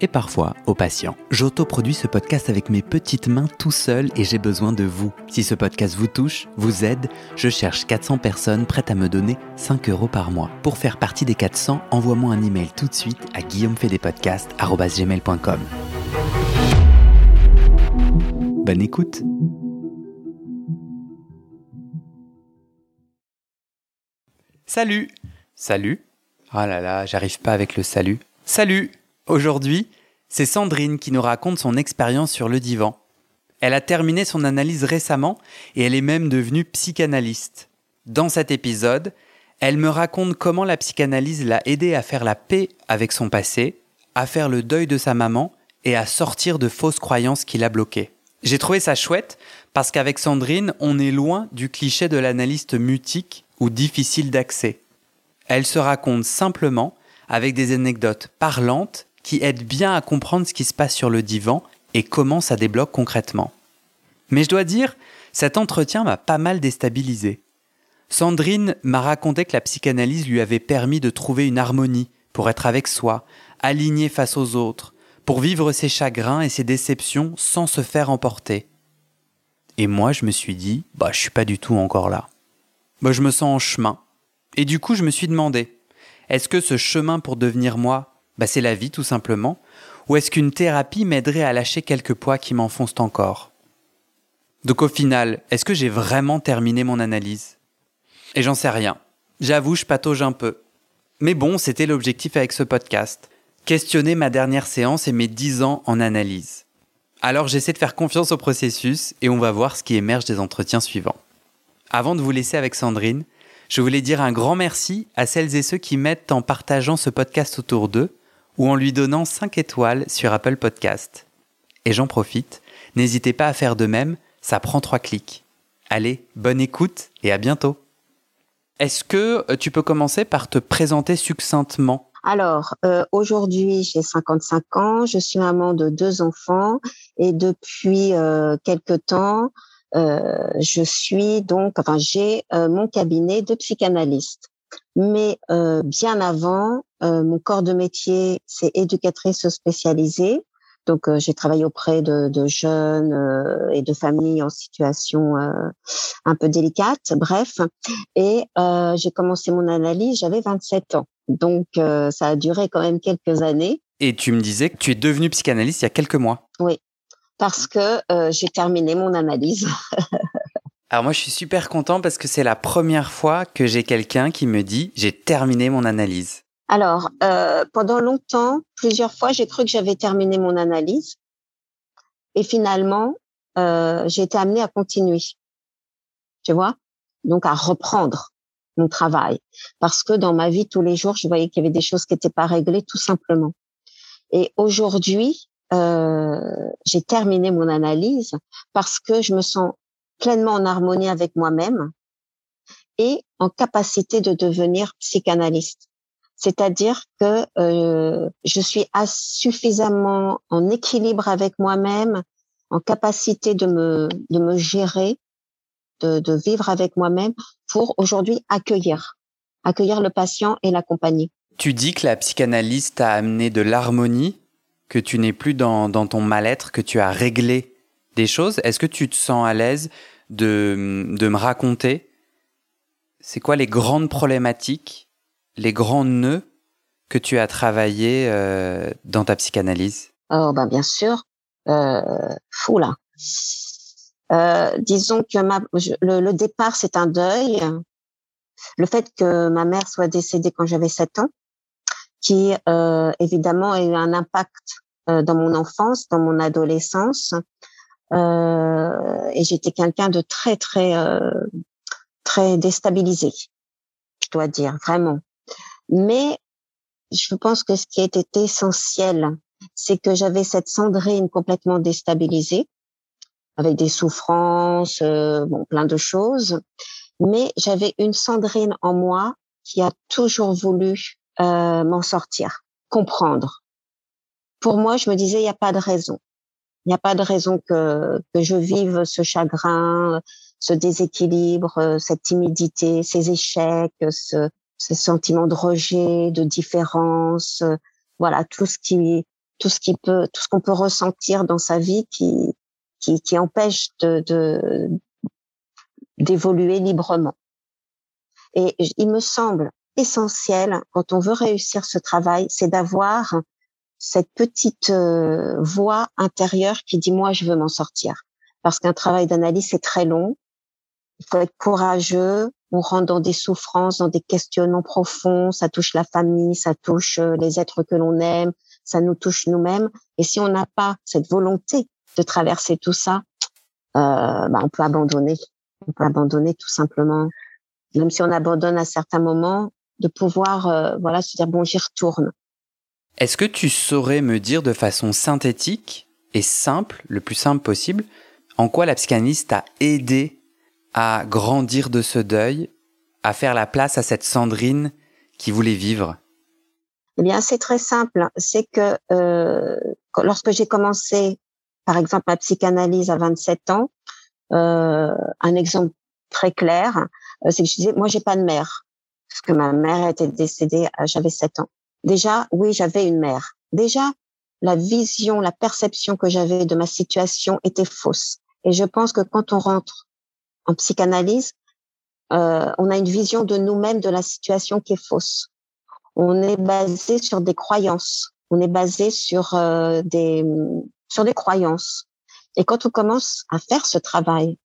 et parfois au patient. J'autoproduis ce podcast avec mes petites mains tout seul et j'ai besoin de vous. Si ce podcast vous touche, vous aide, je cherche 400 personnes prêtes à me donner 5 euros par mois. Pour faire partie des 400, envoie-moi un email tout de suite à guillaumefedepodcast.com. Bonne écoute Salut Salut Oh là là, j'arrive pas avec le salut. Salut Aujourd'hui, c'est Sandrine qui nous raconte son expérience sur le divan. Elle a terminé son analyse récemment et elle est même devenue psychanalyste. Dans cet épisode, elle me raconte comment la psychanalyse l'a aidée à faire la paix avec son passé, à faire le deuil de sa maman et à sortir de fausses croyances qui l'a bloquée. J'ai trouvé ça chouette parce qu'avec Sandrine, on est loin du cliché de l'analyste mutique ou difficile d'accès. Elle se raconte simplement avec des anecdotes parlantes qui aident bien à comprendre ce qui se passe sur le divan et comment ça débloque concrètement. Mais je dois dire, cet entretien m'a pas mal déstabilisé. Sandrine m'a raconté que la psychanalyse lui avait permis de trouver une harmonie pour être avec soi, aligné face aux autres, pour vivre ses chagrins et ses déceptions sans se faire emporter. Et moi, je me suis dit, bah, je suis pas du tout encore là. Bah, je me sens en chemin, et du coup, je me suis demandé, est-ce que ce chemin pour devenir moi, bah, c'est la vie tout simplement, ou est-ce qu'une thérapie m'aiderait à lâcher quelques poids qui m'enfoncent encore? Donc au final, est-ce que j'ai vraiment terminé mon analyse? Et j'en sais rien. J'avoue, je patauge un peu. Mais bon, c'était l'objectif avec ce podcast. Questionner ma dernière séance et mes 10 ans en analyse. Alors j'essaie de faire confiance au processus et on va voir ce qui émerge des entretiens suivants. Avant de vous laisser avec Sandrine, je voulais dire un grand merci à celles et ceux qui m'aident en partageant ce podcast autour d'eux ou en lui donnant 5 étoiles sur Apple Podcast. Et j'en profite, n'hésitez pas à faire de même, ça prend 3 clics. Allez, bonne écoute et à bientôt. Est-ce que euh, tu peux commencer par te présenter succinctement? Alors, euh, aujourd'hui, j'ai 55 ans, je suis maman de deux enfants et depuis euh, quelque temps, je suis donc, enfin, j'ai mon cabinet de psychanalyste. Mais euh, bien avant, mon corps de métier, c'est éducatrice spécialisée. Donc, j'ai travaillé auprès de, de jeunes et de familles en situation un peu délicate, bref. Et j'ai commencé mon analyse, j'avais 27 ans. Donc, ça a duré quand même quelques années. Et tu me disais que tu es devenue psychanalyste il y a quelques mois. Oui, parce que euh, j'ai terminé mon analyse. Alors moi, je suis super content parce que c'est la première fois que j'ai quelqu'un qui me dit j'ai terminé mon analyse. Alors, euh, pendant longtemps, plusieurs fois, j'ai cru que j'avais terminé mon analyse. Et finalement, euh, j'ai été amenée à continuer. Tu vois? Donc, à reprendre mon travail. Parce que dans ma vie, tous les jours, je voyais qu'il y avait des choses qui n'étaient pas réglées, tout simplement. Et aujourd'hui, euh, j'ai terminé mon analyse parce que je me sens pleinement en harmonie avec moi-même et en capacité de devenir psychanalyste. C'est-à-dire que euh, je suis suffisamment en équilibre avec moi-même, en capacité de me, de me gérer, de, de vivre avec moi-même pour aujourd'hui accueillir, accueillir le patient et l'accompagner. Tu dis que la psychanalyste a amené de l'harmonie que tu n'es plus dans, ton mal-être, que tu as réglé des choses. Est-ce que tu te sens à l'aise de, me raconter c'est quoi les grandes problématiques, les grands nœuds que tu as travaillé euh, dans ta psychanalyse? Oh ben bien sûr, euh, fou là. Euh, disons que le, le, départ c'est un deuil. Le fait que ma mère soit décédée quand j'avais 7 ans, qui évidemment a eu un impact dans mon enfance, dans mon adolescence. Euh, et j'étais quelqu'un de très très euh, très déstabilisé, je dois dire vraiment. Mais je pense que ce qui était essentiel, c'est que j'avais cette Sandrine complètement déstabilisée, avec des souffrances, euh, bon, plein de choses. Mais j'avais une Sandrine en moi qui a toujours voulu euh, m'en sortir, comprendre. Pour moi, je me disais, il n'y a pas de raison. Il n'y a pas de raison que, que je vive ce chagrin, ce déséquilibre, cette timidité, ces échecs, ce, ce sentiment de rejet, de différence, voilà tout ce qui tout ce qui peut tout ce qu'on peut ressentir dans sa vie qui qui, qui empêche de, d'évoluer librement. Et il me semble essentiel quand on veut réussir ce travail, c'est d'avoir cette petite euh, voix intérieure qui dit moi je veux m'en sortir. Parce qu'un travail d'analyse c'est très long. Il faut être courageux. On rentre dans des souffrances dans des questionnements profonds. Ça touche la famille ça touche euh, les êtres que l'on aime ça nous touche nous-mêmes. Et si on n'a pas cette volonté de traverser tout ça euh, bah, on peut abandonner. On peut abandonner tout simplement. Même si on abandonne à certains moments de pouvoir euh, voilà se dire bon j'y retourne est-ce que tu saurais me dire de façon synthétique et simple, le plus simple possible, en quoi la psychanalyse t'a aidé à grandir de ce deuil, à faire la place à cette Sandrine qui voulait vivre? Eh bien, c'est très simple. C'est que euh, lorsque j'ai commencé, par exemple, ma psychanalyse à 27 ans, euh, un exemple très clair, euh, c'est que je disais, moi, j'ai pas de mère, parce que ma mère était décédée, j'avais 7 ans. Déjà, oui, j'avais une mère. Déjà, la vision, la perception que j'avais de ma situation était fausse. Et je pense que quand on rentre en psychanalyse, euh, on a une vision de nous-mêmes, de la situation qui est fausse. On est basé sur des croyances. On est basé sur euh, des sur des croyances. Et quand on commence à faire ce travail,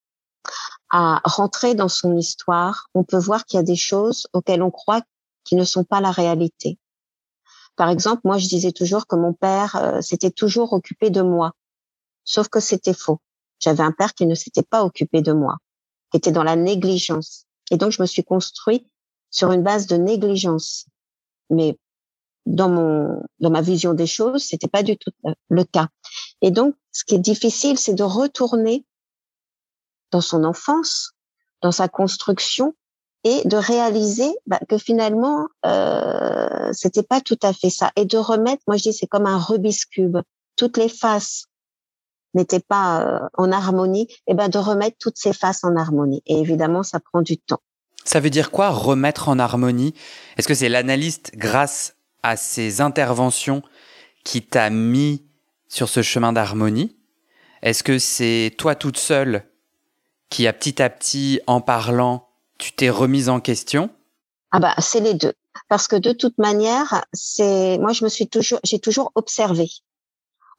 à rentrer dans son histoire, on peut voir qu'il y a des choses auxquelles on croit qui ne sont pas la réalité. Par exemple, moi, je disais toujours que mon père euh, s'était toujours occupé de moi. Sauf que c'était faux. J'avais un père qui ne s'était pas occupé de moi, qui était dans la négligence. Et donc, je me suis construit sur une base de négligence. Mais dans mon, dans ma vision des choses, c'était pas du tout euh, le cas. Et donc, ce qui est difficile, c'est de retourner dans son enfance, dans sa construction, et de réaliser bah, que finalement euh, c'était pas tout à fait ça. Et de remettre moi je dis c'est comme un Rubik's cube. Toutes les faces n'étaient pas euh, en harmonie et ben de remettre toutes ces faces en harmonie. Et évidemment ça prend du temps. Ça veut dire quoi remettre en harmonie? Est-ce que c'est l'analyste grâce à ses interventions qui t'a mis sur ce chemin d'harmonie? Est-ce que c'est toi toute seule qui a petit à petit en parlant tu t'es remise en question? Ah bah c'est les deux. Parce que de toute manière, c'est moi je me suis toujours j'ai toujours observé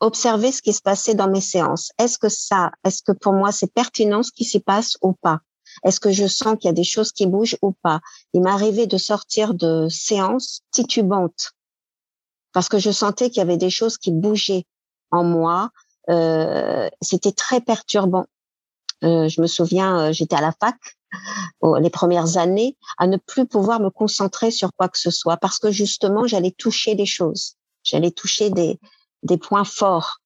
observé ce qui se passait dans mes séances. Est-ce que ça, est-ce que pour moi c'est pertinent ce qui s'y passe ou pas? Est-ce que je sens qu'il y a des choses qui bougent ou pas? Il m'est arrivé de sortir de séances titubantes parce que je sentais qu'il y avait des choses qui bougeaient en moi. Euh, C'était très perturbant. Euh, je me souviens, euh, j'étais à la fac les premières années à ne plus pouvoir me concentrer sur quoi que ce soit parce que justement j'allais toucher des choses, j'allais toucher des, des points forts.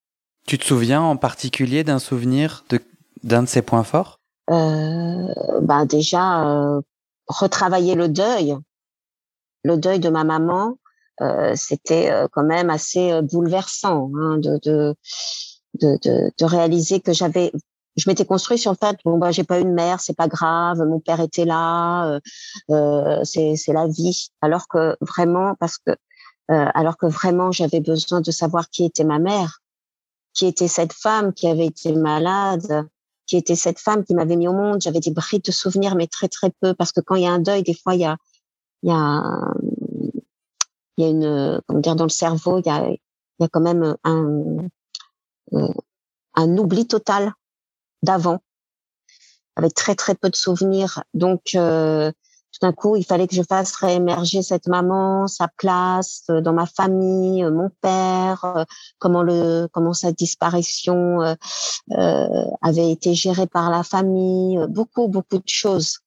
Tu te souviens en particulier d'un souvenir de d'un de ces points forts? Euh, Ben déjà euh, retravailler le deuil, le deuil de ma maman, euh, c'était quand même assez bouleversant hein, de, de, de, de réaliser que j'avais je m'étais construit sur le fait bon bah j'ai pas une mère c'est pas grave mon père était là euh, euh, c'est c'est la vie. Alors que vraiment parce que euh, alors que vraiment j'avais besoin de savoir qui était ma mère qui était cette femme qui avait été malade qui était cette femme qui m'avait mis au monde. J'avais des brides de souvenirs mais très très peu parce que quand il y a un deuil des fois il y a il y a il y a une comment dire dans le cerveau il y a il y a quand même un un oubli total d'avant, avec très très peu de souvenirs. Donc, euh, tout d'un coup, il fallait que je fasse réémerger cette maman, sa place euh, dans ma famille, euh, mon père, euh, comment le comment sa disparition euh, avait été gérée par la famille, beaucoup beaucoup de choses.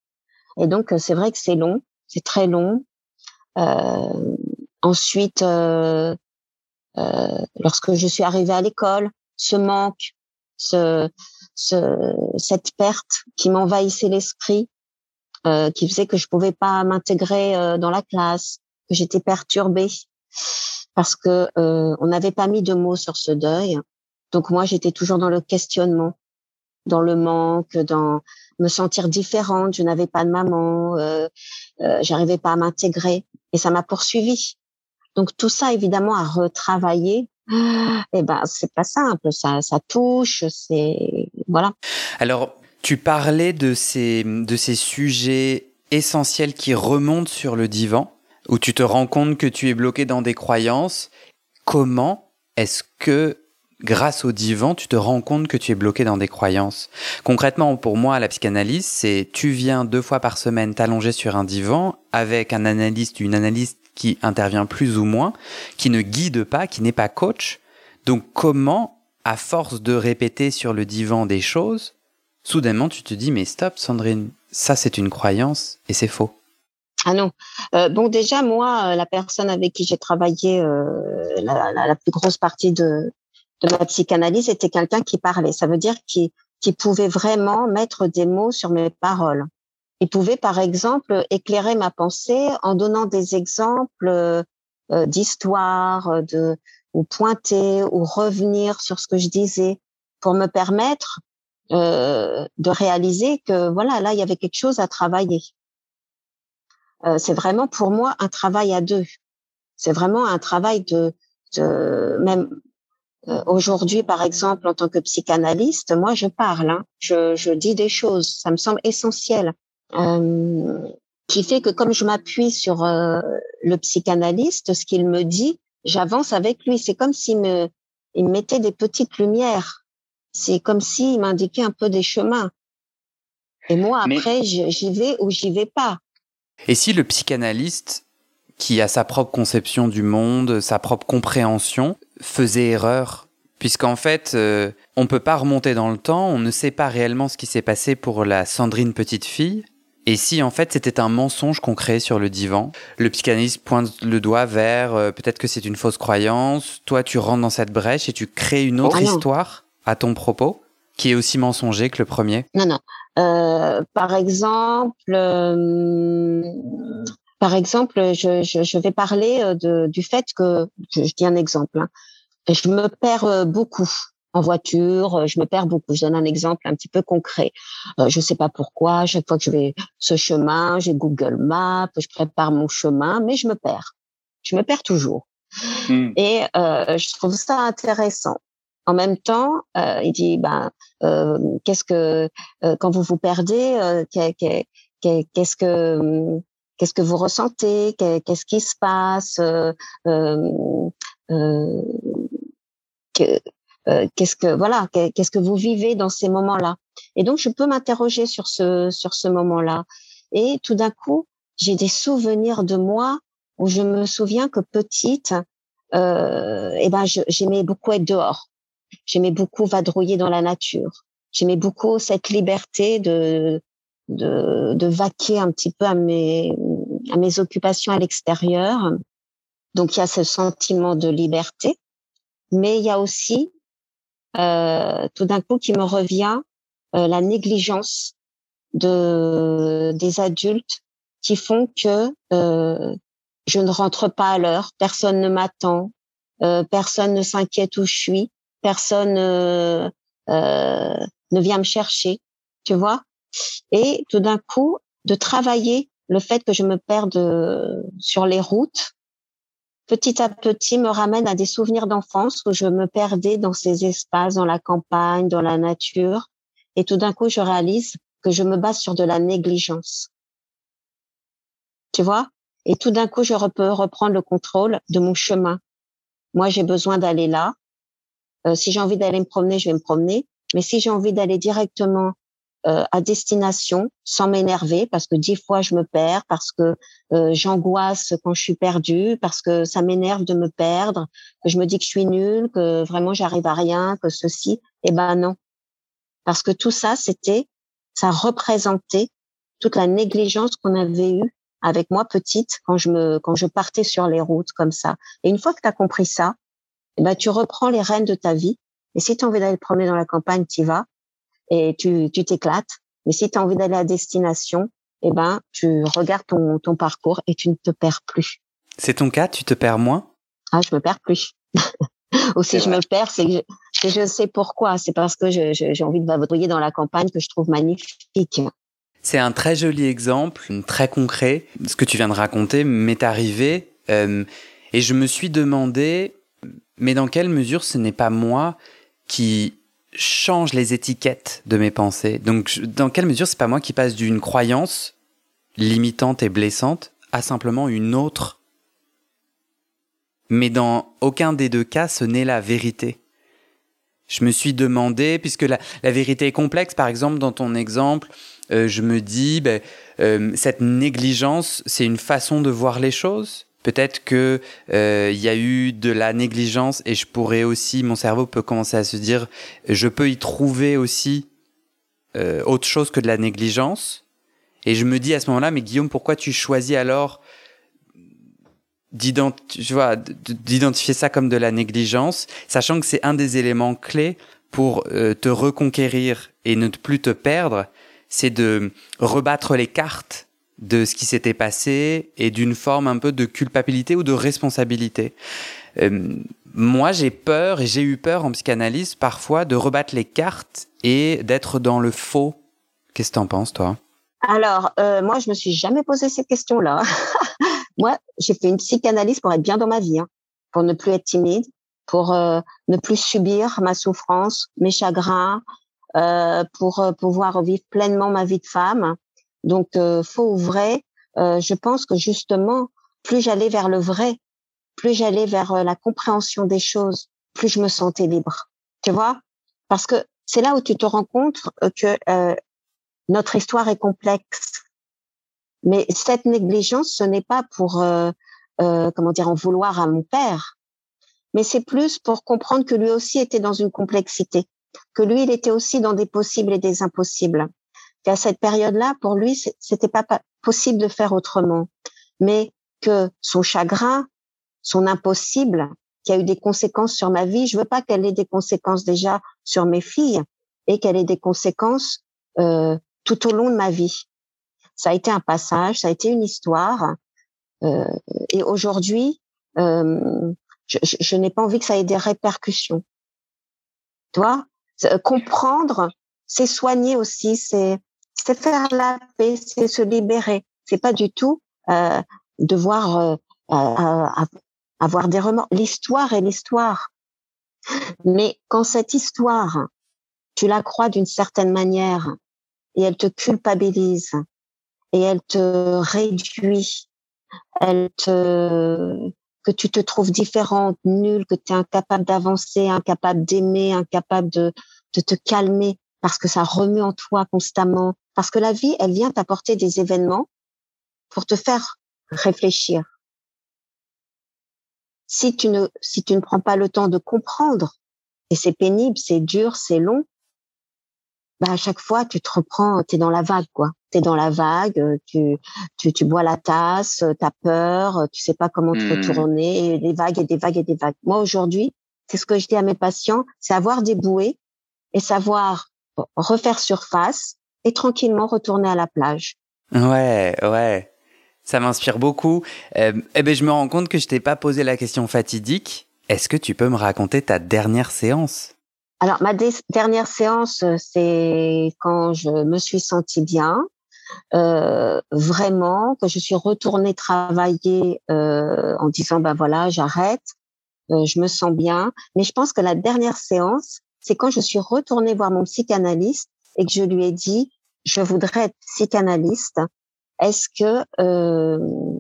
Et donc c'est vrai que c'est long, c'est très long. Euh, ensuite, euh, lorsque je suis arrivée à l'école, ce manque, ce, ce cette perte qui m'envahissait l'esprit, euh, qui faisait que je pouvais pas m'intégrer euh, dans la classe, que j'étais perturbée parce que euh, on n'avait pas mis de mots sur ce deuil. Donc moi, j'étais toujours dans le questionnement, dans le manque, dans me sentir différente. Je n'avais pas de maman, euh, euh, j'arrivais pas à m'intégrer, et ça m'a poursuivi. Donc tout ça, évidemment, à retravailler. Eh ben, c'est pas simple. Ça, ça touche. C'est voilà. Alors, tu parlais de ces, de ces sujets essentiels qui remontent sur le divan, où tu te rends compte que tu es bloqué dans des croyances. Comment est-ce que grâce au divan, tu te rends compte que tu es bloqué dans des croyances? Concrètement, pour moi, la psychanalyse, c'est tu viens deux fois par semaine t'allonger sur un divan avec un analyste, une analyste qui intervient plus ou moins, qui ne guide pas, qui n'est pas coach. Donc comment, à force de répéter sur le divan des choses, soudainement tu te dis mais stop Sandrine, ça c'est une croyance et c'est faux. Ah non. Euh, bon déjà moi, euh, la personne avec qui j'ai travaillé euh, la, la, plus grosse partie de, ma psychanalyse était quelqu'un qui parlait. Ça veut dire qui pouvait vraiment mettre des mots sur mes paroles. Il pouvait par exemple éclairer ma pensée en donnant des exemples euh, d'histoire, de ou pointer ou revenir sur ce que je disais pour me permettre euh, de réaliser que voilà, là, il y avait quelque chose à travailler. Euh, c'est vraiment pour moi un travail à deux. C'est vraiment un travail de, de même euh, aujourd'hui, par exemple, en tant que psychanalyste, moi, je parle, hein, je, je dis des choses, ça me semble essentiel. Euh, qui fait que comme je m'appuie sur euh, le psychanalyste, ce qu'il me dit, j'avance avec lui. C'est comme s'il me, il me mettait des petites lumières c'est comme s'il m'indiquait un peu des chemins. Et moi, après, j'y vais ou j'y vais pas. Et si le psychanalyste, qui a sa propre conception du monde, sa propre compréhension, faisait erreur? Puisqu'en fait, euh, on peut pas remonter dans le temps, on ne sait pas réellement ce qui s'est passé pour la Sandrine petite fille. Et si en fait c'était un mensonge qu'on créait sur le divan, le psychanalyste pointe le doigt vers euh, peut-être que c'est une fausse croyance, toi tu rentres dans cette brèche et tu crées une autre oh histoire à ton propos, qui est aussi mensonger que le premier? Non, non. Euh, par exemple, euh, par exemple, je, je, je, vais parler de, du fait que, je, je dis un exemple, hein, je me perds beaucoup en voiture, euh, je me perds beaucoup. Je donne un exemple un petit peu concret. Euh, je ne sais pas pourquoi, chaque fois que je vais ce chemin, j'ai Google Maps, je prépare mon chemin, mais je me perds. Je me perds toujours. Hmm. Et euh, je trouve ça intéressant. En même temps, euh, il dit, ben, euh, qu'est-ce que euh, quand vous vous perdez, qu'est-ce que qu'est-ce que vous ressentez, qu'est-ce qui se passe, euh, qu'est-ce que voilà, qu'est-ce que vous vivez dans ces moments-là. Et donc, je peux m'interroger sur ce sur ce moment-là. Et tout d'un coup, j'ai des souvenirs de moi où je me souviens que petite, euh, eh ben, j'aimais beaucoup être dehors. J'aimais beaucoup vadrouiller dans la nature. J'aimais beaucoup cette liberté de, de, de vaquer un petit peu à mes, à mes occupations à l'extérieur. Donc il y a ce sentiment de liberté, mais il y a aussi tout d'un coup qui me revient euh, la négligence de des adultes qui font que euh, je ne rentre pas à l'heure, personne ne m'attend, euh, personne ne s'inquiète où je suis, personne euh, euh, ne vient me chercher, tu vois. Et tout d'un coup, de travailler le fait que je me perde sur les routes, petit à petit me ramène à des souvenirs d'enfance où je me perdais dans ces espaces, dans la campagne, dans la nature. Et tout d'un coup, je réalise que je me base sur de la négligence. Tu vois? Et tout d'un coup, je peux reprendre le contrôle de mon chemin. Moi, j'ai besoin d'aller là. Euh, si j'ai envie d'aller me promener, je vais me promener. Mais si j'ai envie d'aller directement euh, à destination sans m'énerver parce que dix fois je me perds, parce que euh, j'angoisse quand je suis perdue, parce que ça m'énerve de me perdre, que je me dis que je suis nulle, que vraiment j'arrive à rien, que ceci. Eh ben non, parce que tout ça, c'était, ça représentait toute la négligence qu'on avait eue avec moi petite quand je me quand je partais sur les routes comme ça. Et une fois que tu as compris ça, eh ben tu reprends les rênes de ta vie. Et si tu as envie d'aller promener dans la campagne, tu vas et tu tu t'éclates. Mais si tu as envie d'aller à destination, eh ben tu regardes ton ton parcours et tu ne te perds plus. C'est ton cas, tu te perds moins? Ah, je me perds plus. Ou si je me perds, c'est que je, je sais pourquoi. C'est parce que j'ai envie de vadrouiller dans la campagne que je trouve magnifique. C'est un très joli exemple, très concret. Ce que tu viens de raconter m'est arrivé euh, et je me suis demandé, mais dans quelle mesure ce n'est pas moi qui change les étiquettes de mes pensées Donc, dans quelle mesure c'est pas moi qui passe d'une croyance limitante et blessante à simplement une autre? Mais dans aucun des deux cas, ce n'est la vérité. Je me suis demandé, puisque la, vérité est complexe, par exemple, dans ton exemple, euh, je me dis, ben, euh, cette négligence, c'est une façon de voir les choses? Peut-être que euh, il y a eu de la négligence et je pourrais aussi, mon cerveau peut commencer à se dire, je peux y trouver aussi autre chose que de la négligence. Et je me dis à ce moment-là, mais Guillaume, pourquoi tu choisis alors d'identifier ça comme de la négligence, sachant que c'est un des éléments clés pour te reconquérir et ne plus te perdre, c'est de rebattre les cartes de ce qui s'était passé et d'une forme un peu de culpabilité ou de responsabilité. Euh, moi, j'ai peur et j'ai eu peur en psychanalyse parfois de rebattre les cartes et d'être dans le faux. Qu'est-ce que t'en penses, toi? Alors, euh, moi, je me suis jamais posé ces questions-là. moi, j'ai fait une psychanalyse pour être bien dans ma vie, hein, pour ne plus être timide, pour euh, ne plus subir ma souffrance, mes chagrins, pour pouvoir vivre pleinement ma vie de femme. Donc, euh, faux ou vrai, je pense que justement, plus j'allais vers le vrai, plus j'allais vers la compréhension des choses, plus je me sentais libre. Tu vois? Parce que c'est là où tu te rends compte que notre histoire est complexe. Mais cette négligence, ce n'est pas pour, euh, comment dire, en vouloir à mon père, mais c'est plus pour comprendre que lui aussi était dans une complexité que lui, il était aussi dans des possibles et des impossibles. Qu'à cette période-là, pour lui, c'était pas possible de faire autrement. Mais que son chagrin, son impossible, qui a eu des conséquences sur ma vie, je veux pas qu'elle ait des conséquences déjà sur mes filles et qu'elle ait des conséquences euh, tout au long de ma vie. Ça a été un passage, ça a été une histoire. Euh, et aujourd'hui, euh, je, je n'ai pas envie que ça ait des répercussions. Toi, euh, comprendre, c'est soigner aussi, c'est c'est faire la paix, c'est se libérer. C'est pas du tout euh, devoir euh, avoir des remords. L'histoire est l'histoire. Mais quand cette histoire, tu la crois d'une certaine manière et elle te culpabilise et elle te réduit, elle te que tu te trouves différente, nulle, que tu es incapable d'avancer, incapable d'aimer, incapable de te calmer parce que ça remue en toi constamment. Parce que la vie, elle vient t'apporter des événements pour te faire réfléchir. Si tu ne, si tu ne prends pas le temps de comprendre, et c'est pénible, c'est dur, c'est long, bah à chaque fois tu te reprends, tu es dans la vague quoi. Tu es dans la vague, tu tu, tu bois la tasse, tu as peur, tu sais pas comment te mmh. retourner, et des vagues et des vagues et des vagues. Moi aujourd'hui, c'est ce que je dis à mes patients, c'est avoir des bouées et savoir refaire surface et tranquillement retourner à la plage. Ouais, ouais. Ça m'inspire beaucoup. Euh, eh ben, je me rends compte que je t'ai pas posé la question fatidique. Est-ce que tu peux me raconter ta dernière séance? Alors, ma dernière séance, euh, c'est quand je me suis sentie bien, euh, vraiment, que je suis retournée travailler euh, en disant, ben voilà, j'arrête, je me sens bien. Mais je pense que la dernière séance, c'est quand je suis retournée voir mon psychanalyste et que je lui ai dit, je voudrais être psychanalyste. Est-ce que, euh,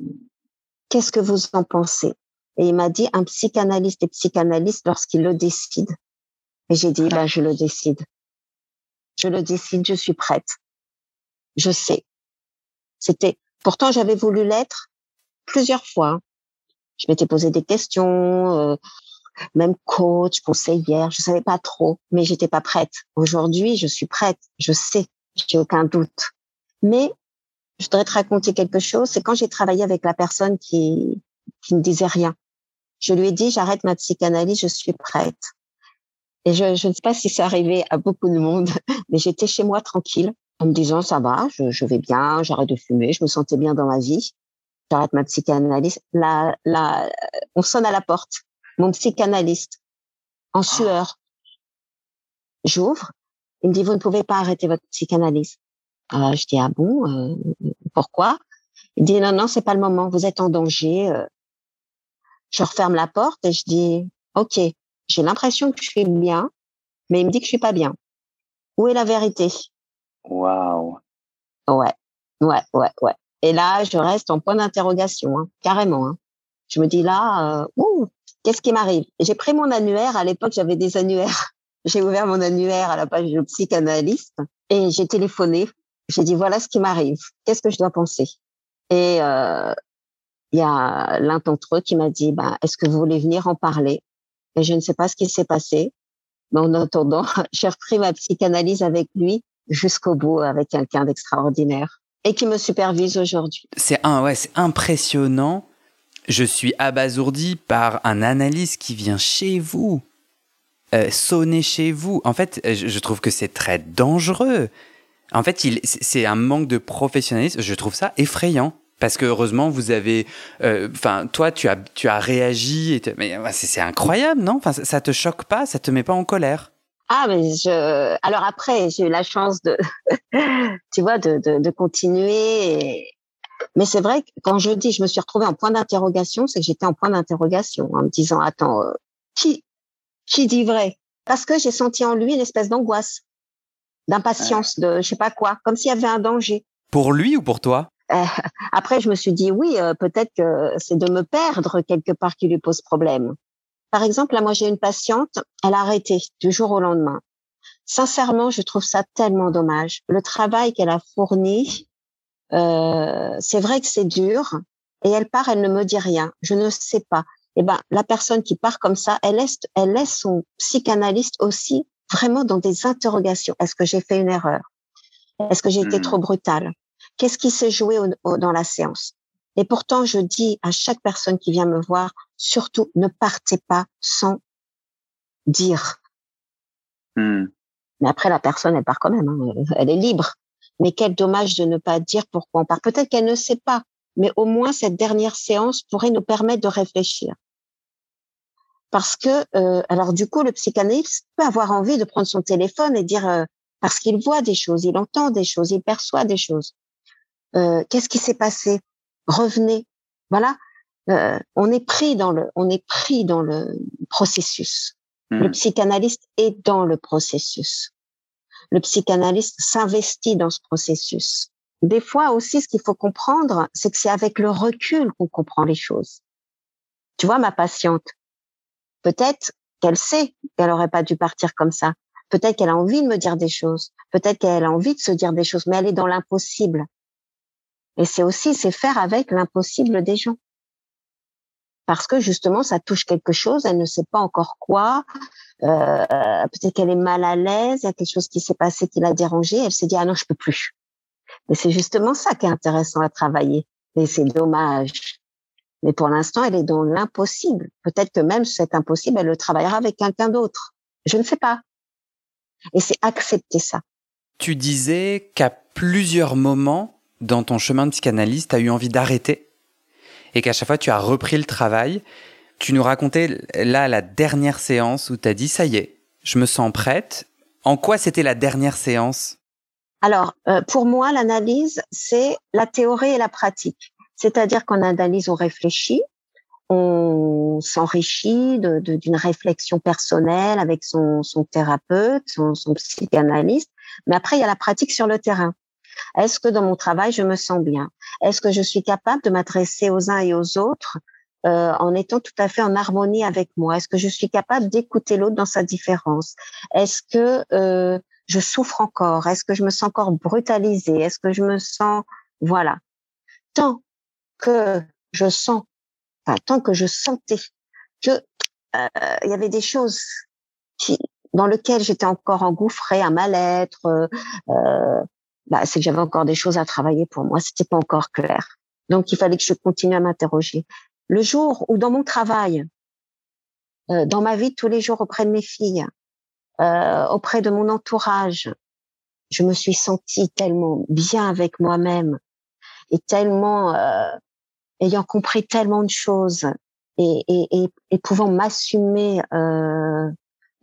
qu'est-ce que vous en pensez? Et il m'a dit, un psychanalyste est psychanalyste lorsqu'il le décide. Et j'ai dit, ben, je le décide. je le décide, je suis prête. Je sais. C'était, pourtant j'avais voulu l'être plusieurs fois. Je m'étais posé des questions, euh, même coach, conseillère, je savais pas trop, mais j'étais pas prête. Aujourd'hui, je suis prête, je sais, j'ai aucun doute. Mais je voudrais te raconter quelque chose. C'est quand j'ai travaillé avec la personne qui qui ne disait rien. Je lui ai dit j'arrête ma psychanalyse, je suis prête. Et je, je ne sais pas si c'est arrivé à beaucoup de monde, mais j'étais chez moi tranquille en me disant ça va, je, je vais bien, j'arrête de fumer, je me sentais bien dans ma vie. J'arrête ma psychanalyse. La, la, on sonne à la porte. Mon psychanalyste, en sueur. J'ouvre. Il me dit, vous ne pouvez pas arrêter votre psychanalyse. Euh, je dis, ah bon, euh, pourquoi? Il dit, non, non, c'est pas le moment, vous êtes en danger. Euh. Je referme la porte et je dis, OK, j'ai l'impression que je suis bien, mais il me dit que je suis pas bien. Où est la vérité? Waouh. Ouais, ouais, ouais, ouais. Et là, je reste en point d'interrogation, hein, carrément. Hein. Je me dis là, euh, ouh, qu'est-ce qui m'arrive? J'ai pris mon annuaire. À l'époque, j'avais des annuaires. J'ai ouvert mon annuaire à la page du psychanalyste et j'ai téléphoné. J'ai dit voilà ce qui m'arrive. Qu'est-ce que je dois penser? Et euh, il y a l'un d'entre eux qui m'a dit bah, est-ce que vous voulez venir en parler? Et je ne sais pas ce qui s'est passé. Mais en attendant, j'ai repris ma psychanalyse avec lui jusqu'au bout avec quelqu'un d'extraordinaire et qui me supervise aujourd'hui. C'est un, ouais, c'est impressionnant. Je suis abasourdi par un analyse qui vient chez vous, euh, sonner chez vous. En fait, je trouve que c'est très dangereux. En fait, c'est un manque de professionnalisme. Je trouve ça effrayant. Parce que heureusement, vous avez, euh, enfin, toi, tu as, tu as réagi. C'est incroyable, non? Ça, ça te choque pas? Ça te met pas en colère? Ah, mais je. Alors après, j'ai eu la chance de, tu vois, de, de continuer. Mais c'est vrai que quand je dis, je me suis retrouvée en point d'interrogation, c'est que j'étais en point d'interrogation, en me disant, attends, euh, qui, qui dit vrai? Parce que j'ai senti en lui une espèce d'angoisse, d'impatience, de je sais pas quoi, comme s'il y avait un danger. Pour lui ou pour toi? Euh, Après, je me suis dit, oui, euh, peut-être que c'est de me perdre quelque part qui lui pose problème. Par exemple, là, moi, j'ai une patiente, elle a arrêté du jour au lendemain. Sincèrement, je trouve ça tellement dommage. Le travail qu'elle a fourni, euh, c'est vrai que c'est dur. Et elle part, elle ne me dit rien. Je ne sais pas. Eh ben, la personne qui part comme ça, elle laisse, elle laisse son psychanalyste aussi vraiment dans des interrogations. Est-ce que j'ai fait une erreur? Est-ce que j'ai été hmm. trop brutale Qu'est-ce qui s'est joué dans la séance? Et pourtant, je dis à chaque personne qui vient me voir, surtout ne partez pas sans dire. Hmm. Mais après, la personne, elle part quand même. Hein. Elle est libre. Mais quel dommage de ne pas dire pourquoi on part. Peut-être qu'elle ne sait pas, mais au moins cette dernière séance pourrait nous permettre de réfléchir. Parce que, euh, alors du coup, le psychanalyste peut avoir envie de prendre son téléphone et dire, euh, parce qu'il voit des choses, il entend des choses, il perçoit des choses. Euh, Qu'est-ce qui s'est passé? Revenez. Voilà. Euh, on est pris dans le, on est pris dans le processus. Le hmm. psychanalyste est dans le processus. Le psychanalyste s'investit dans ce processus. Des fois aussi, ce qu'il faut comprendre, c'est que c'est avec le recul qu'on comprend les choses. Tu vois, ma patiente, peut-être qu'elle sait qu'elle aurait pas dû partir comme ça. Peut-être qu'elle a envie de me dire des choses. Peut-être qu'elle a envie de se dire des choses, mais elle est dans l'impossible. Et c'est aussi, c'est faire avec l'impossible des gens parce que justement ça touche quelque chose, elle ne sait pas encore quoi, euh, peut-être qu'elle est mal à l'aise, il y a quelque chose qui s'est passé qui l'a dérangée, elle s'est dit ah non je peux plus. Mais c'est justement ça qui est intéressant à travailler. Et c'est dommage. Mais pour l'instant, elle est dans l'impossible. Peut-être que même cet impossible, elle le travaillera avec quelqu'un d'autre. Je ne sais pas. Et c'est accepter ça. Tu disais qu'à plusieurs moments dans ton chemin de psychanalyste, tu as eu envie d'arrêter et qu'à chaque fois tu as repris le travail. Tu nous racontais là la dernière séance où tu as dit ça y est, je me sens prête. En quoi c'était la dernière séance? Alors, euh, pour moi, l'analyse, c'est la théorie et la pratique. C'est-à-dire qu'en analyse, on réfléchit, on s'enrichit d'une réflexion personnelle avec son, son thérapeute, son, son psychanalyste, mais après, il y a la pratique sur le terrain. Est-ce que dans mon travail, je me sens bien? Est-ce que je suis capable de m'adresser aux uns et aux autres euh, en étant tout à fait en harmonie avec moi? Est-ce que je suis capable d'écouter l'autre dans sa différence? Est-ce que euh, je souffre encore? Est-ce que je me sens encore brutalisée? Est-ce que je me sens voilà. Tant que je sens, tant que je sentais que euh, il y avait des choses dans lesquelles j'étais encore engouffrée, un mal-être, bah, c'est que j'avais encore des choses à travailler pour moi. C'était pas encore clair. Donc il fallait que je continue à m'interroger. Le jour où dans mon travail, euh, dans ma vie tous les jours auprès de mes filles, euh, auprès de mon entourage, je me suis sentie tellement bien avec moi-même et tellement euh, ayant compris tellement de choses et, et, et, et pouvant m'assumer euh,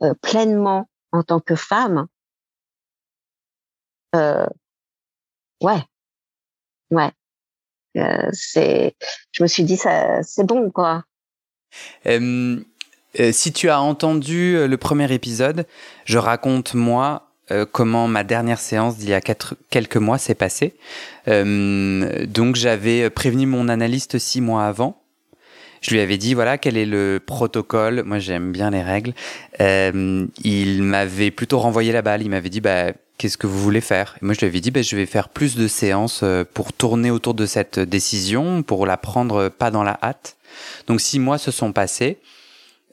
euh, pleinement en tant que femme. Euh, ouais, ouais. Euh, c'est, je me suis dit ça, c'est bon quoi. Euh, si tu as entendu le premier épisode, je raconte moi euh, comment ma dernière séance d'il y a quatre, quelques mois s'est passée. Euh, donc j'avais prévenu mon analyste six mois avant. Je lui avais dit voilà quel est le protocole? Moi j'aime bien les règles. Euh, il m'avait plutôt renvoyé la balle. Il m'avait dit bah qu'est-ce que vous voulez faire? Et moi je lui avais dit bah, je vais faire plus de séances euh, pour tourner autour de cette décision, pour la prendre pas dans la hâte. Donc six mois se sont passés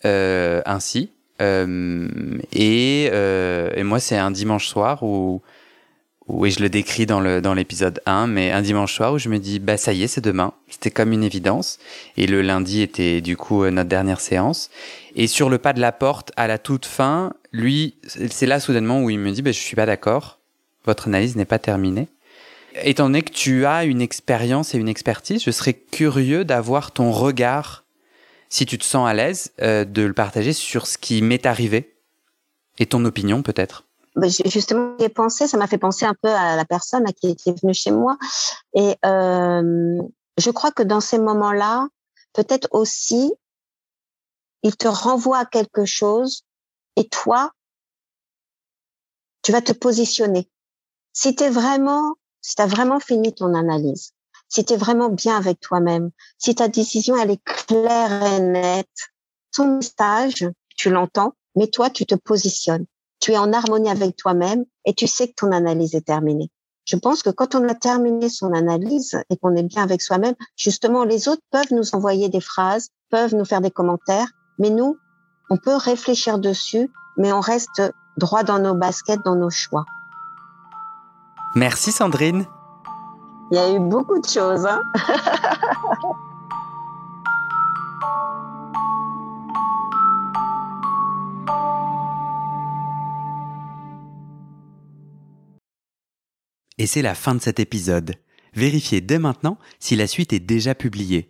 euh, ainsi. Euh, et, euh, et, moi, c'est un dimanche soir où, où, et je le décris dans le dans l'épisode 1, mais un dimanche soir où je me dis, bah ça y est, c'est demain. C'était comme une évidence. Et le lundi était du coup notre dernière séance. Et sur le pas de la porte, à la toute fin, lui, c'est là soudainement où il me dit, bah, je suis pas d'accord. Votre analyse n'est pas terminée. Étant donné que tu as une expérience et une expertise, je serais curieux d'avoir ton regard si tu te sens à l'aise, euh, de le partager sur ce qui m'est arrivé et ton opinion peut-être. Bah, justement, j'ai pensé, ça m'a fait penser un peu à la personne qui est venue chez moi. Et euh, je crois que dans ces moments-là, peut-être aussi, il te renvoie à quelque chose et toi, tu vas te positionner. Si tu vraiment, si tu as vraiment fini ton analyse, si tu es vraiment bien avec toi-même, si ta décision elle est claire et nette, ton message, tu l'entends, mais toi tu te positionnes. Tu es en harmonie avec toi-même et tu sais que ton analyse est terminée. Je pense que quand on a terminé son analyse et qu'on est bien avec soi-même, justement, les autres peuvent nous envoyer des phrases, peuvent nous faire des commentaires, mais nous, on peut réfléchir dessus, mais on reste droit dans nos baskets, dans nos choix. Merci Sandrine. Il y a eu beaucoup de choses. Hein Et c'est la fin de cet épisode. Vérifiez dès maintenant si la suite est déjà publiée.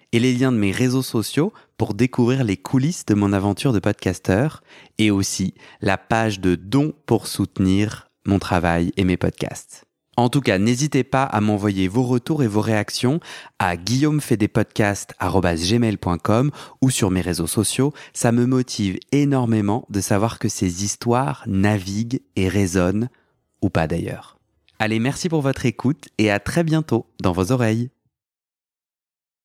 et les liens de mes réseaux sociaux pour découvrir les coulisses de mon aventure de podcasteur et aussi la page de dons pour soutenir mon travail et mes podcasts. En tout cas, n'hésitez pas à m'envoyer vos retours et vos réactions à guillaumefedepodcast.com ou sur mes réseaux sociaux. Ça me motive énormément de savoir que ces histoires naviguent et résonnent, ou pas d'ailleurs. Allez, merci pour votre écoute et à très bientôt dans vos oreilles.